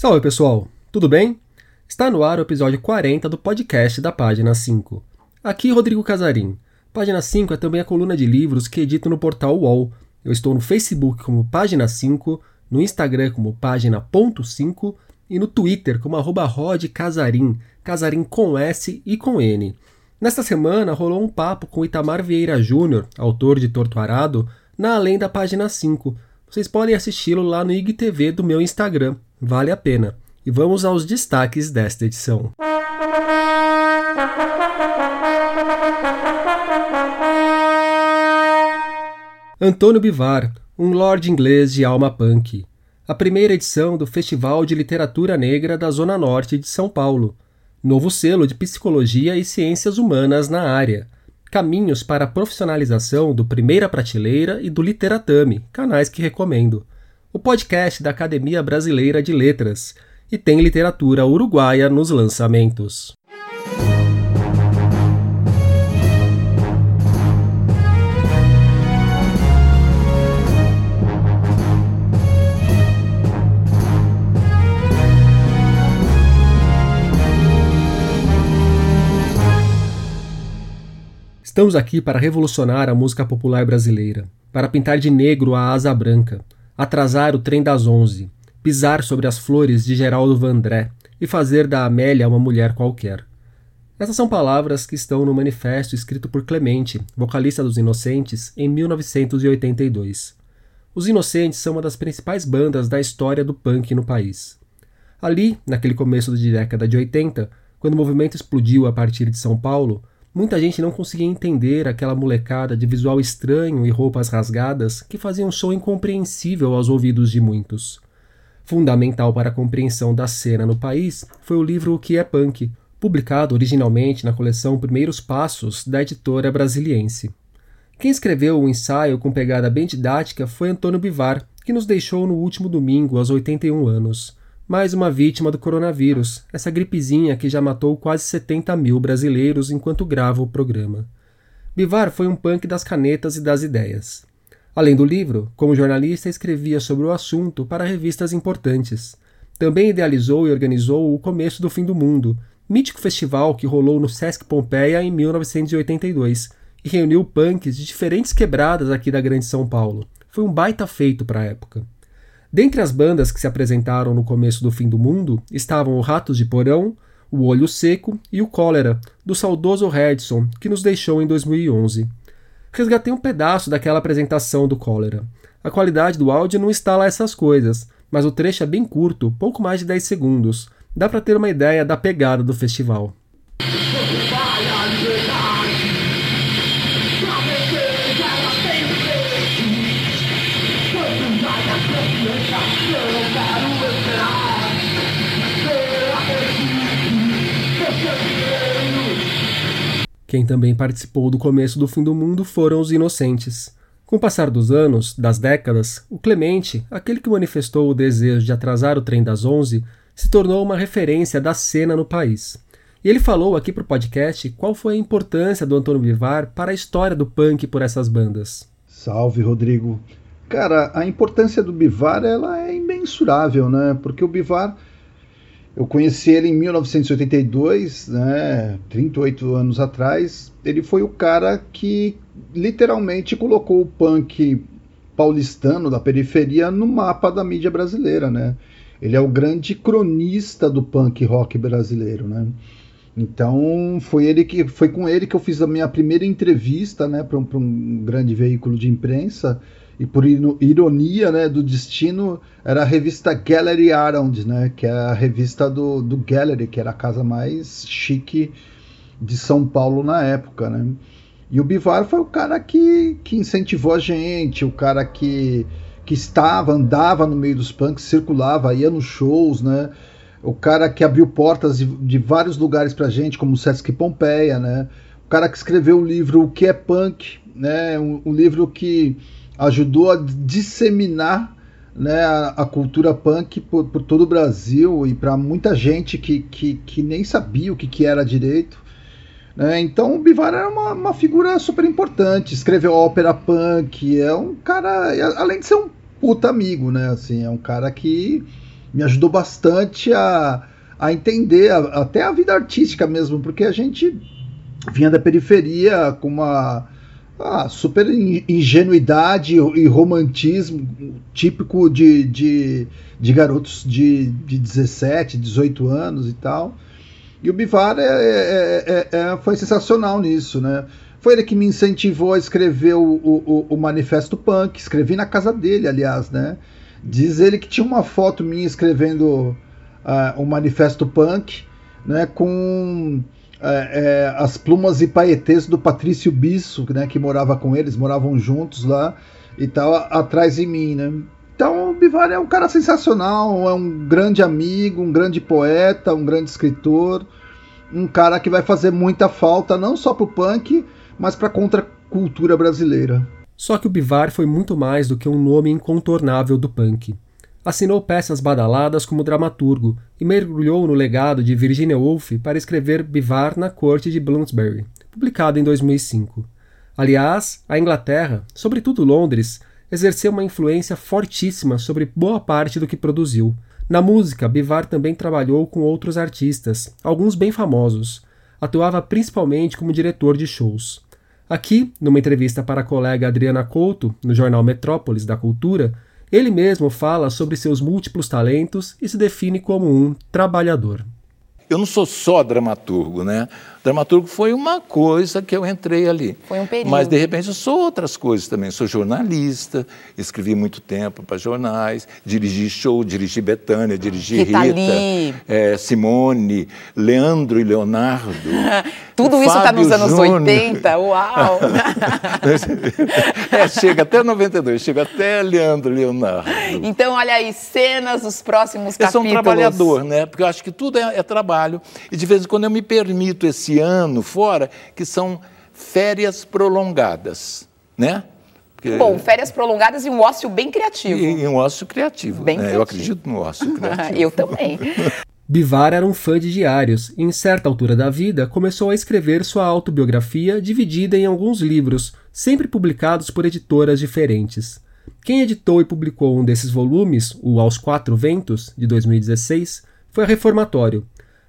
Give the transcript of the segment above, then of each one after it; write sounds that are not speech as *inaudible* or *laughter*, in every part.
Salve pessoal, tudo bem? Está no ar o episódio 40 do podcast da Página 5. Aqui Rodrigo Casarim. Página 5 é também a coluna de livros que edito no portal UOL. Eu estou no Facebook como Página 5, no Instagram como Página.5 e no Twitter como arroba Rod Casarim, Casarim com S e com N. Nesta semana rolou um papo com Itamar Vieira Júnior, autor de Torto Arado, na Além da Página 5. Vocês podem assisti-lo lá no IGTV do meu Instagram, vale a pena. E vamos aos destaques desta edição. Antônio Bivar, um lord inglês de alma punk. A primeira edição do Festival de Literatura Negra da Zona Norte de São Paulo. Novo selo de Psicologia e Ciências Humanas na área. Caminhos para a profissionalização do Primeira Prateleira e do Literatame, canais que recomendo. O podcast da Academia Brasileira de Letras. E tem literatura uruguaia nos lançamentos. Estamos aqui para revolucionar a música popular brasileira, para pintar de negro a asa branca, atrasar o trem das onze, pisar sobre as flores de Geraldo Vandré e fazer da Amélia uma mulher qualquer. Essas são palavras que estão no manifesto escrito por Clemente, vocalista dos Inocentes, em 1982. Os Inocentes são uma das principais bandas da história do punk no país. Ali, naquele começo de década de 80, quando o movimento explodiu a partir de São Paulo, Muita gente não conseguia entender aquela molecada de visual estranho e roupas rasgadas que fazia um som incompreensível aos ouvidos de muitos. Fundamental para a compreensão da cena no país foi o livro O que é Punk, publicado originalmente na coleção Primeiros Passos da editora brasiliense. Quem escreveu o ensaio com pegada bem didática foi Antônio Bivar, que nos deixou no último domingo aos 81 anos mais uma vítima do coronavírus, essa gripezinha que já matou quase 70 mil brasileiros enquanto grava o programa. Bivar foi um punk das canetas e das ideias. Além do livro, como jornalista, escrevia sobre o assunto para revistas importantes. Também idealizou e organizou o Começo do Fim do Mundo, mítico festival que rolou no Sesc Pompeia em 1982 e reuniu punks de diferentes quebradas aqui da Grande São Paulo. Foi um baita feito para a época. Dentre as bandas que se apresentaram no começo do fim do mundo estavam o Ratos de Porão, o Olho Seco e o Cólera, do saudoso Redson, que nos deixou em 2011. Resgatei um pedaço daquela apresentação do Cólera. A qualidade do áudio não está lá essas coisas, mas o trecho é bem curto, pouco mais de 10 segundos. Dá para ter uma ideia da pegada do festival. Quem também participou do começo do fim do mundo foram os inocentes. Com o passar dos anos, das décadas, o Clemente, aquele que manifestou o desejo de atrasar o trem das onze, se tornou uma referência da cena no país. E ele falou aqui para o podcast qual foi a importância do Antônio Vivar para a história do punk por essas bandas. Salve, Rodrigo. Cara, a importância do Bivar ela é imensurável, né? Porque o Bivar eu conheci ele em 1982, né, 38 anos atrás. Ele foi o cara que literalmente colocou o punk paulistano da periferia no mapa da mídia brasileira, né? Ele é o grande cronista do punk rock brasileiro, né? Então foi ele que foi com ele que eu fiz a minha primeira entrevista, né, para um, um grande veículo de imprensa e por ironia né, do destino, era a revista Gallery Around, né, que é a revista do, do Gallery, que era a casa mais chique de São Paulo na época. Né? E o Bivar foi o cara que, que incentivou a gente, o cara que, que estava, andava no meio dos punks, circulava, ia nos shows, né? o cara que abriu portas de, de vários lugares pra gente, como o Sesc Pompeia, né? o cara que escreveu o livro O que é Punk, né? um, um livro que ajudou a disseminar né, a, a, cultura punk por, por, todo o Brasil e para muita gente que, que, que, nem sabia o que, que era direito. Né? Então o Bivar era uma, uma, figura super importante, escreveu ópera punk, é um cara, além de ser um puta amigo, né? Assim, é um cara que me ajudou bastante a, a entender a, até a vida artística mesmo, porque a gente vinha da periferia com uma ah, super ingenuidade e romantismo típico de, de, de garotos de, de 17, 18 anos e tal. E o Bivar é, é, é, é, foi sensacional nisso, né? Foi ele que me incentivou a escrever o, o, o, Manifesto Punk. Escrevi na casa dele, aliás, né? Diz ele que tinha uma foto minha escrevendo uh, o Manifesto Punk, né? Com é, as plumas e paetês do Patrício Bisso, né? Que morava com eles, moravam juntos lá e tal, atrás de mim, né? Então o Bivar é um cara sensacional, é um grande amigo, um grande poeta, um grande escritor, um cara que vai fazer muita falta não só para o punk, mas para a contracultura brasileira. Só que o Bivar foi muito mais do que um nome incontornável do punk. Assinou peças badaladas como dramaturgo e mergulhou no legado de Virginia Woolf para escrever Bivar na Corte de Bloomsbury, publicado em 2005. Aliás, a Inglaterra, sobretudo Londres, exerceu uma influência fortíssima sobre boa parte do que produziu. Na música, Bivar também trabalhou com outros artistas, alguns bem famosos. Atuava principalmente como diretor de shows. Aqui, numa entrevista para a colega Adriana Couto, no jornal Metrópolis da Cultura, ele mesmo fala sobre seus múltiplos talentos e se define como um trabalhador. Eu não sou só dramaturgo, né? Dramaturgo foi uma coisa que eu entrei ali. Foi um período. Mas, de repente, eu sou outras coisas também. Sou jornalista, escrevi muito tempo para jornais, dirigi show, dirigi Betânia, dirigi Rita, Rita é, Simone, Leandro e Leonardo. *laughs* Tudo isso está nos anos Júnior. 80, uau! *laughs* é, chega até 92, chega até Leandro e Leonardo. Então, olha aí, cenas dos próximos capítulos. Eu sou um trabalhador, né? Porque eu acho que tudo é, é trabalho. E, de vez em quando, eu me permito esse esse ano fora, que são férias prolongadas, né? Porque... Bom, férias prolongadas e um ócio bem criativo. E, e um ócio criativo. Bem né? criativo. Eu acredito no ócio *laughs* criativo. Eu também. *laughs* Bivar era um fã de diários e, em certa altura da vida, começou a escrever sua autobiografia dividida em alguns livros, sempre publicados por editoras diferentes. Quem editou e publicou um desses volumes, o Aos Quatro Ventos, de 2016, foi a Reformatório,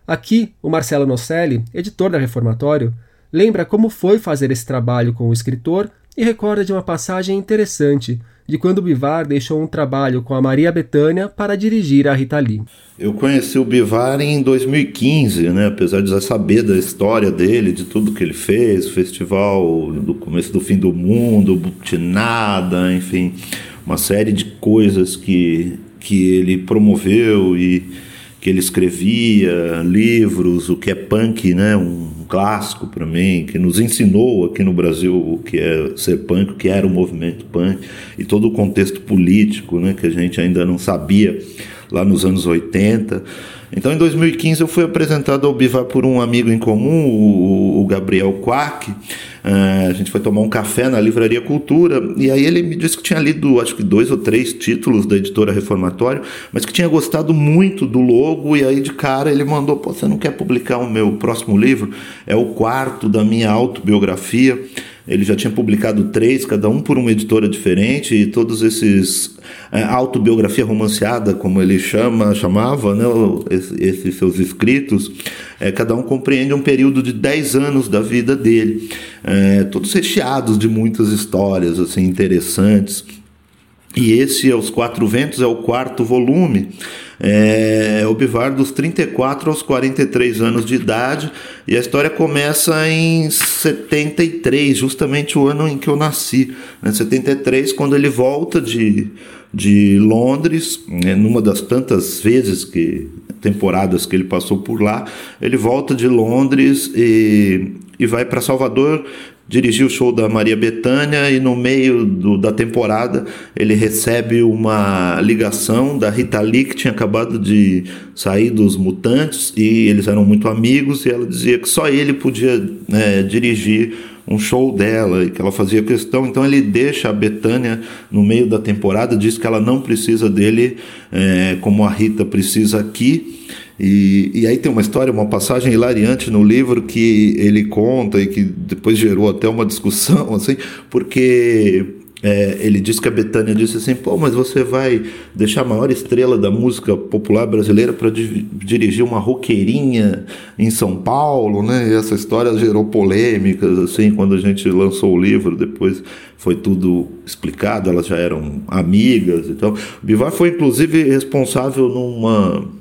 Aqui, o Marcelo Nocelli, editor da Reformatório, lembra como foi fazer esse trabalho com o escritor e recorda de uma passagem interessante de quando Bivar deixou um trabalho com a Maria Bethânia para dirigir a Rita Lee. Eu conheci o Bivar em 2015, né? apesar de já saber da história dele, de tudo que ele fez, o festival do começo do fim do mundo, Butinada, enfim, uma série de coisas que, que ele promoveu e que ele escrevia, livros, o que é punk, né? um clássico para mim, que nos ensinou aqui no Brasil o que é ser punk, o que era o movimento punk e todo o contexto político né? que a gente ainda não sabia lá nos anos 80. Então, em 2015, eu fui apresentado ao Bivar por um amigo em comum, o, o Gabriel Quack. Uh, a gente foi tomar um café na Livraria Cultura e aí ele me disse que tinha lido, acho que dois ou três títulos da editora Reformatório, mas que tinha gostado muito do logo. E aí, de cara, ele mandou: Pô, você não quer publicar o meu próximo livro? É o quarto da minha autobiografia. Ele já tinha publicado três, cada um por uma editora diferente, e todos esses é, autobiografia romanceada, como ele chama, chamava, né, esses seus escritos, é, cada um compreende um período de dez anos da vida dele, é, todos recheados de muitas histórias assim interessantes. E esse, Aos Quatro Ventos, é o quarto volume. É, o Bivar dos 34 aos 43 anos de idade, e a história começa em 73, justamente o ano em que eu nasci. Né? 73, quando ele volta de, de Londres, né? numa das tantas vezes que temporadas que ele passou por lá, ele volta de Londres e, e vai para Salvador dirigiu o show da Maria Bethânia e no meio do, da temporada ele recebe uma ligação da Rita Lee que tinha acabado de sair dos Mutantes e eles eram muito amigos e ela dizia que só ele podia né, dirigir um show dela e que ela fazia questão. Então ele deixa a Betânia no meio da temporada, diz que ela não precisa dele é, como a Rita precisa aqui. E, e aí tem uma história, uma passagem hilariante no livro que ele conta e que depois gerou até uma discussão, *laughs* assim, porque é, ele disse que a Betânia disse assim: pô, mas você vai deixar a maior estrela da música popular brasileira para di dirigir uma roqueirinha em São Paulo, né? E essa história gerou polêmicas, assim, quando a gente lançou o livro, depois foi tudo explicado, elas já eram amigas e tal. O Bivar foi, inclusive, responsável numa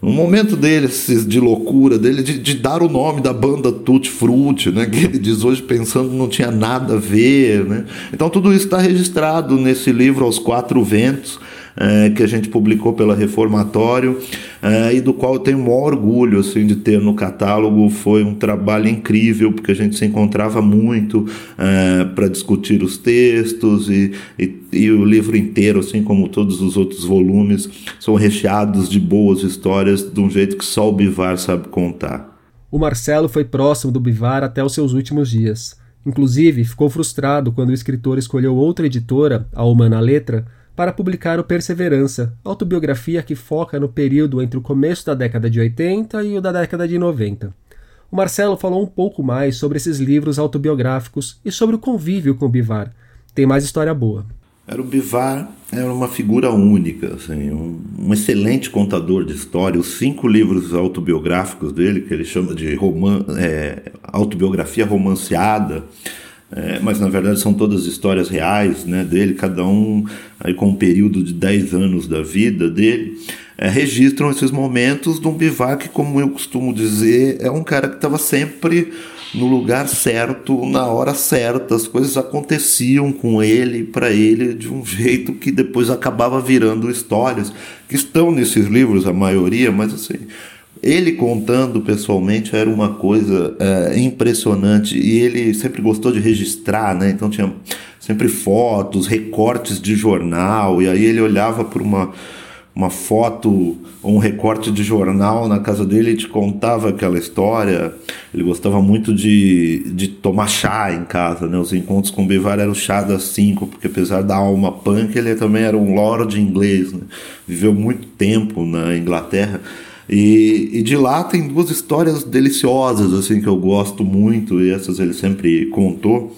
no momento dele, de loucura dele, de, de, dar o nome da banda Tutti Frutti, né, que ele diz hoje pensando não tinha nada a ver. Né? Então tudo isso está registrado nesse livro Aos Quatro Ventos, é, que a gente publicou pela Reformatório é, e do qual eu tenho o maior orgulho assim, de ter no catálogo. Foi um trabalho incrível, porque a gente se encontrava muito é, para discutir os textos e, e, e, o livro inteiro, assim como todos os outros volumes, são recheados de boas histórias de um jeito que só o Bivar sabe contar. O Marcelo foi próximo do Bivar até os seus últimos dias. Inclusive, ficou frustrado quando o escritor escolheu outra editora, a Humana Letra, para publicar o Perseverança, autobiografia que foca no período entre o começo da década de 80 e o da década de 90. O Marcelo falou um pouco mais sobre esses livros autobiográficos e sobre o convívio com o Bivar. Tem mais história boa. Era o Bivar era uma figura única, assim, um, um, excelente contador de história. Os cinco livros autobiográficos dele, que ele chama de roman é, autobiografia romanceada, é, mas na verdade são todas histórias reais né, dele, cada um aí com um período de 10 anos da vida dele, é, registram esses momentos de um bivac, como eu costumo dizer, é um cara que estava sempre no lugar certo, na hora certa, as coisas aconteciam com ele, para ele, de um jeito que depois acabava virando histórias, que estão nesses livros, a maioria, mas assim ele contando pessoalmente era uma coisa é, impressionante e ele sempre gostou de registrar, né? Então tinha sempre fotos, recortes de jornal e aí ele olhava por uma uma foto ou um recorte de jornal na casa dele e te contava aquela história. Ele gostava muito de, de tomar chá em casa, né? Os encontros com o Bivar eram chá das cinco, porque apesar da alma punk, ele também era um lord inglês, né? Viveu muito tempo na Inglaterra e, e, de lá tem duas histórias deliciosas assim que eu gosto muito e essas ele sempre contou.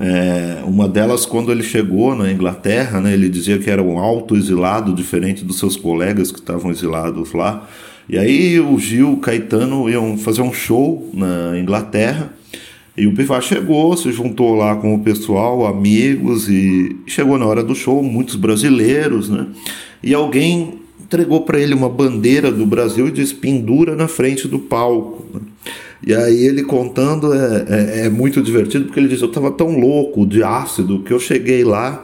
É, uma delas quando ele chegou na Inglaterra, né, ele dizia que era um alto exilado diferente dos seus colegas que estavam exilados lá. E aí o Gil, o Caetano iam fazer um show na Inglaterra. E o Bivar chegou, se juntou lá com o pessoal, amigos, e chegou na hora do show, muitos brasileiros, né? E alguém entregou para ele uma bandeira do Brasil e disse pendura na frente do palco. E aí ele contando é, é, é, muito divertido porque ele diz eu estava tão louco de ácido que eu cheguei lá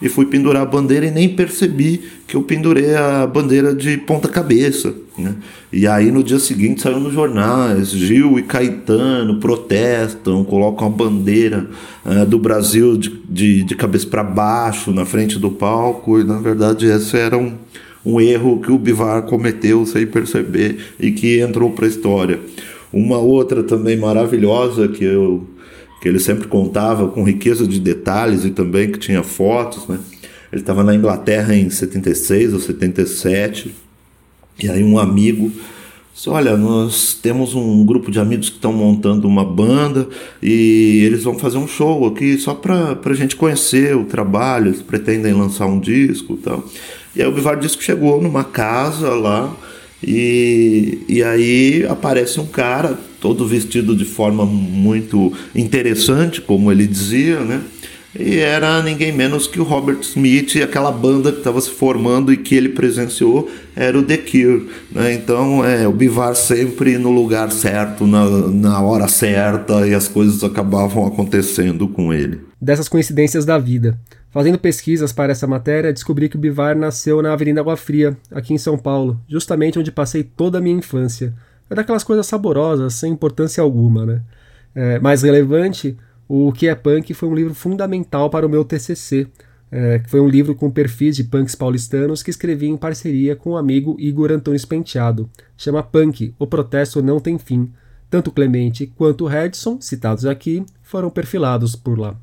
e fui pendurar a bandeira e nem percebi que eu pendurei a bandeira de ponta cabeça. Né? E aí no dia seguinte saiu nos jornais, Gil e Caetano protestam, colocam a bandeira uh, do Brasil de, de, de cabeça para baixo na frente do palco e na verdade esse era um um erro que o Bivar cometeu sem perceber e que entrou para a história. Uma outra também maravilhosa que eu que ele sempre contava com riqueza de detalhes e também que tinha fotos, né? Ele estava na Inglaterra em 76 ou 77 e aí um amigo olha, nós temos um grupo de amigos que estão montando uma banda e eles vão fazer um show aqui só para a gente conhecer o trabalho, eles pretendem lançar um disco e tal. E aí o Bivar disse que chegou numa casa lá e, e aí aparece um cara todo vestido de forma muito interessante, como ele dizia, né? E era ninguém menos que o Robert Smith e aquela banda que estava se formando e que ele presenciou era o The Cure. Né? Então, é, o Bivar sempre no lugar certo, na, na hora certa, e as coisas acabavam acontecendo com ele. Dessas coincidências da vida. Fazendo pesquisas para essa matéria, descobri que o Bivar nasceu na Avenida Água Fria, aqui em São Paulo, justamente onde passei toda a minha infância. É daquelas coisas saborosas, sem importância alguma, né? É, mais relevante, o Que é Punk foi um livro fundamental para o meu TCC, é, que foi um livro com perfis de punks paulistanos que escrevi em parceria com o amigo Igor Antônio Penteado. Chama Punk, O Protesto Não Tem Fim, Tanto Clemente quanto Redson, citados aqui, foram perfilados por lá.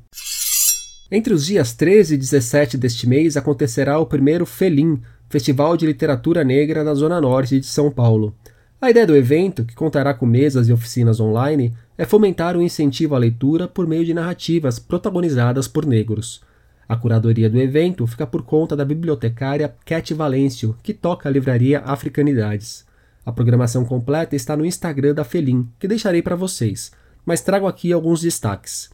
Entre os dias 13 e 17 deste mês acontecerá o primeiro FELIM, Festival de Literatura Negra da Zona Norte de São Paulo. A ideia do evento, que contará com mesas e oficinas online, é fomentar o incentivo à leitura por meio de narrativas protagonizadas por negros. A curadoria do evento fica por conta da bibliotecária Cat Valêncio, que toca a livraria Africanidades. A programação completa está no Instagram da Felim, que deixarei para vocês, mas trago aqui alguns destaques.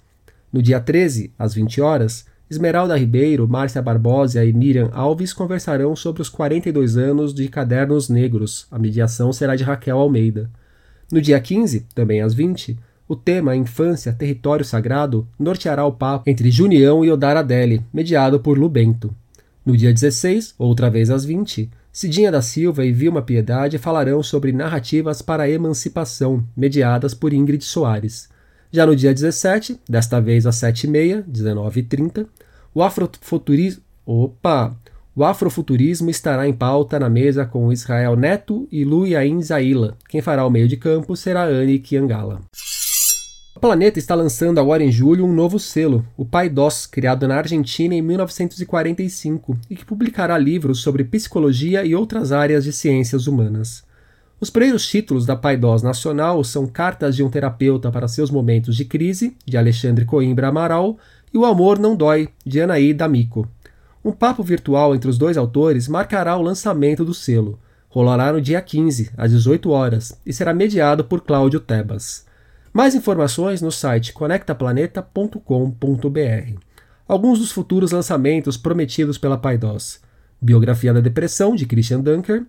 No dia 13, às 20 horas, Esmeralda Ribeiro, Márcia Barbosa e Miriam Alves conversarão sobre os 42 anos de Cadernos Negros. A mediação será de Raquel Almeida. No dia 15, também às 20, o tema Infância, Território Sagrado norteará o papo entre Junião e Odara Adeli, mediado por Lubento. No dia 16, outra vez às 20, Cidinha da Silva e Vilma Piedade falarão sobre narrativas para a emancipação, mediadas por Ingrid Soares. Já no dia 17, desta vez às 7h30, 19h30, o afrofuturismo. Opa! O afrofuturismo estará em pauta na mesa com Israel Neto e Luiain Zaila. Quem fará o meio de campo será Anne Kiangala. O Planeta está lançando agora em julho um novo selo, o Pai Dós, criado na Argentina em 1945 e que publicará livros sobre psicologia e outras áreas de ciências humanas. Os primeiros títulos da Pai Dós Nacional são Cartas de um Terapeuta para Seus Momentos de Crise, de Alexandre Coimbra Amaral, e O Amor Não Dói, de Anaí D'Amico. Um papo virtual entre os dois autores marcará o lançamento do selo. Rolará no dia 15, às 18 horas, e será mediado por Cláudio Tebas. Mais informações no site conectaplaneta.com.br. Alguns dos futuros lançamentos prometidos pela Paidós: Biografia da Depressão, de Christian Dunker,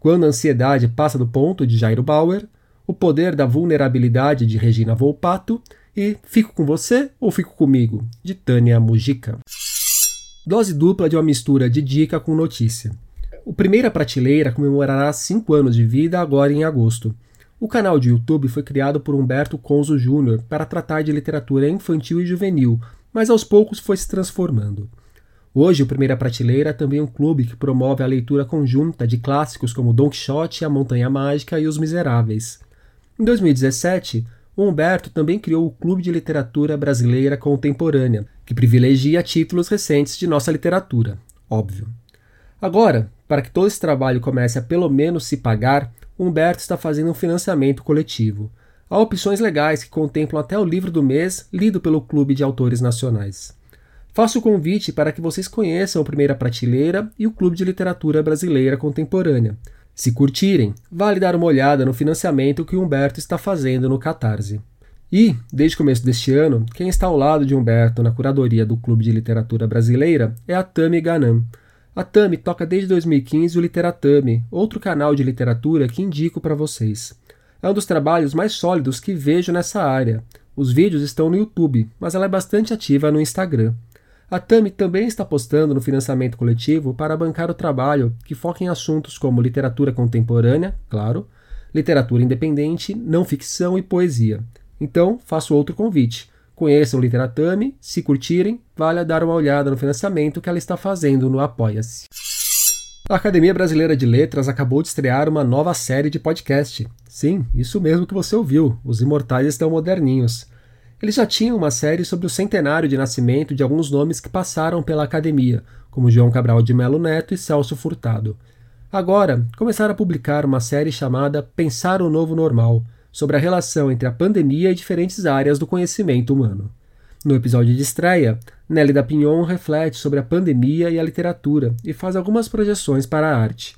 Quando a Ansiedade Passa do Ponto, de Jairo Bauer, O Poder da Vulnerabilidade, de Regina Volpato e Fico com Você ou Fico Comigo, de Tânia Mujica. Dose dupla de uma mistura de dica com notícia. O Primeira Prateleira comemorará 5 anos de vida agora em agosto. O canal de YouTube foi criado por Humberto Conzo Jr. para tratar de literatura infantil e juvenil, mas aos poucos foi se transformando. Hoje, o Primeira Prateleira é também um clube que promove a leitura conjunta de clássicos como Don Quixote, A Montanha Mágica e Os Miseráveis. Em 2017, o Humberto também criou o Clube de Literatura Brasileira Contemporânea, que privilegia títulos recentes de nossa literatura, óbvio. Agora, para que todo esse trabalho comece a pelo menos se pagar, Humberto está fazendo um financiamento coletivo. Há opções legais que contemplam até o livro do mês lido pelo Clube de Autores Nacionais. Faço o convite para que vocês conheçam o Primeira Prateleira e o Clube de Literatura Brasileira Contemporânea. Se curtirem, vale dar uma olhada no financiamento que Humberto está fazendo no Catarse. E, desde o começo deste ano, quem está ao lado de Humberto na curadoria do Clube de Literatura Brasileira é a Tami Ganam. A Tami toca desde 2015 o Literatami, outro canal de literatura que indico para vocês. É um dos trabalhos mais sólidos que vejo nessa área. Os vídeos estão no YouTube, mas ela é bastante ativa no Instagram. A Tami também está postando no financiamento coletivo para bancar o trabalho que foca em assuntos como literatura contemporânea, claro, literatura independente, não ficção e poesia. Então, faço outro convite. Conheçam o Literatame, se curtirem, vale dar uma olhada no financiamento que ela está fazendo no Apoia-se. A Academia Brasileira de Letras acabou de estrear uma nova série de podcast. Sim, isso mesmo que você ouviu, os imortais estão moderninhos. Eles já tinham uma série sobre o centenário de nascimento de alguns nomes que passaram pela academia, como João Cabral de Melo Neto e Celso Furtado. Agora, começaram a publicar uma série chamada Pensar o Novo Normal, sobre a relação entre a pandemia e diferentes áreas do conhecimento humano. No episódio de estreia, Nelly da Pignon reflete sobre a pandemia e a literatura e faz algumas projeções para a arte.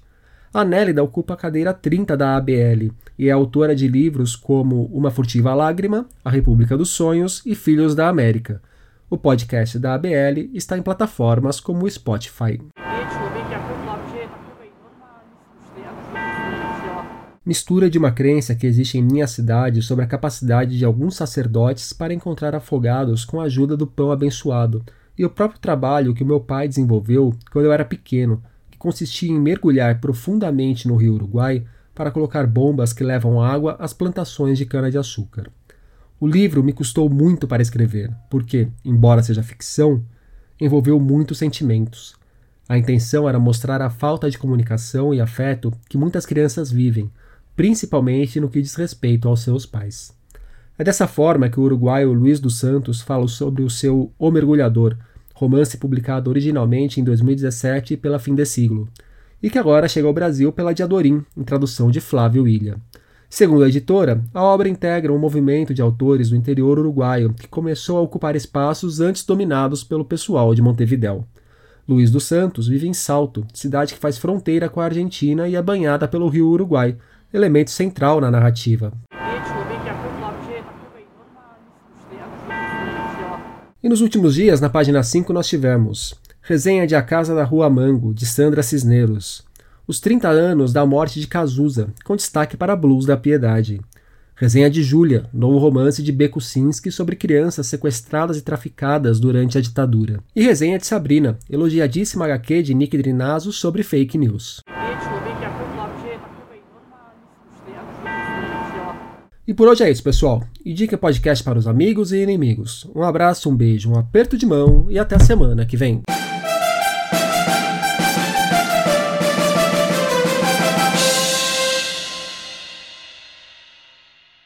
A Nélida ocupa a cadeira 30 da ABL e é autora de livros como Uma Furtiva Lágrima, A República dos Sonhos e Filhos da América. O podcast da ABL está em plataformas como o Spotify. mistura de uma crença que existe em minha cidade sobre a capacidade de alguns sacerdotes para encontrar afogados com a ajuda do pão abençoado, e o próprio trabalho que o meu pai desenvolveu quando eu era pequeno, que consistia em mergulhar profundamente no rio Uruguai para colocar bombas que levam água às plantações de cana-de-açúcar. O livro me custou muito para escrever, porque, embora seja ficção, envolveu muitos sentimentos. A intenção era mostrar a falta de comunicação e afeto que muitas crianças vivem, principalmente no que diz respeito aos seus pais. É dessa forma que o uruguaio Luiz dos Santos fala sobre o seu O Mergulhador, romance publicado originalmente em 2017 pela Fim de Siglo, e que agora chega ao Brasil pela Diadorim, em tradução de Flávio Ilha. Segundo a editora, a obra integra um movimento de autores do interior uruguaio que começou a ocupar espaços antes dominados pelo pessoal de Montevidéu. Luiz dos Santos vive em Salto, cidade que faz fronteira com a Argentina e é banhada pelo rio Uruguai, elemento central na narrativa. E nos últimos dias, na página 5, nós tivemos Resenha de A Casa da Rua Mango, de Sandra Cisneros. Os 30 anos da morte de Cazuza, com destaque para Blues da Piedade. Resenha de Júlia, novo romance de Beco Sinski sobre crianças sequestradas e traficadas durante a ditadura. E resenha de Sabrina, elogiadíssima HQ de Nick Drinazo sobre fake news. E por hoje é isso, pessoal. Indique o podcast para os amigos e inimigos. Um abraço, um beijo, um aperto de mão e até a semana que vem.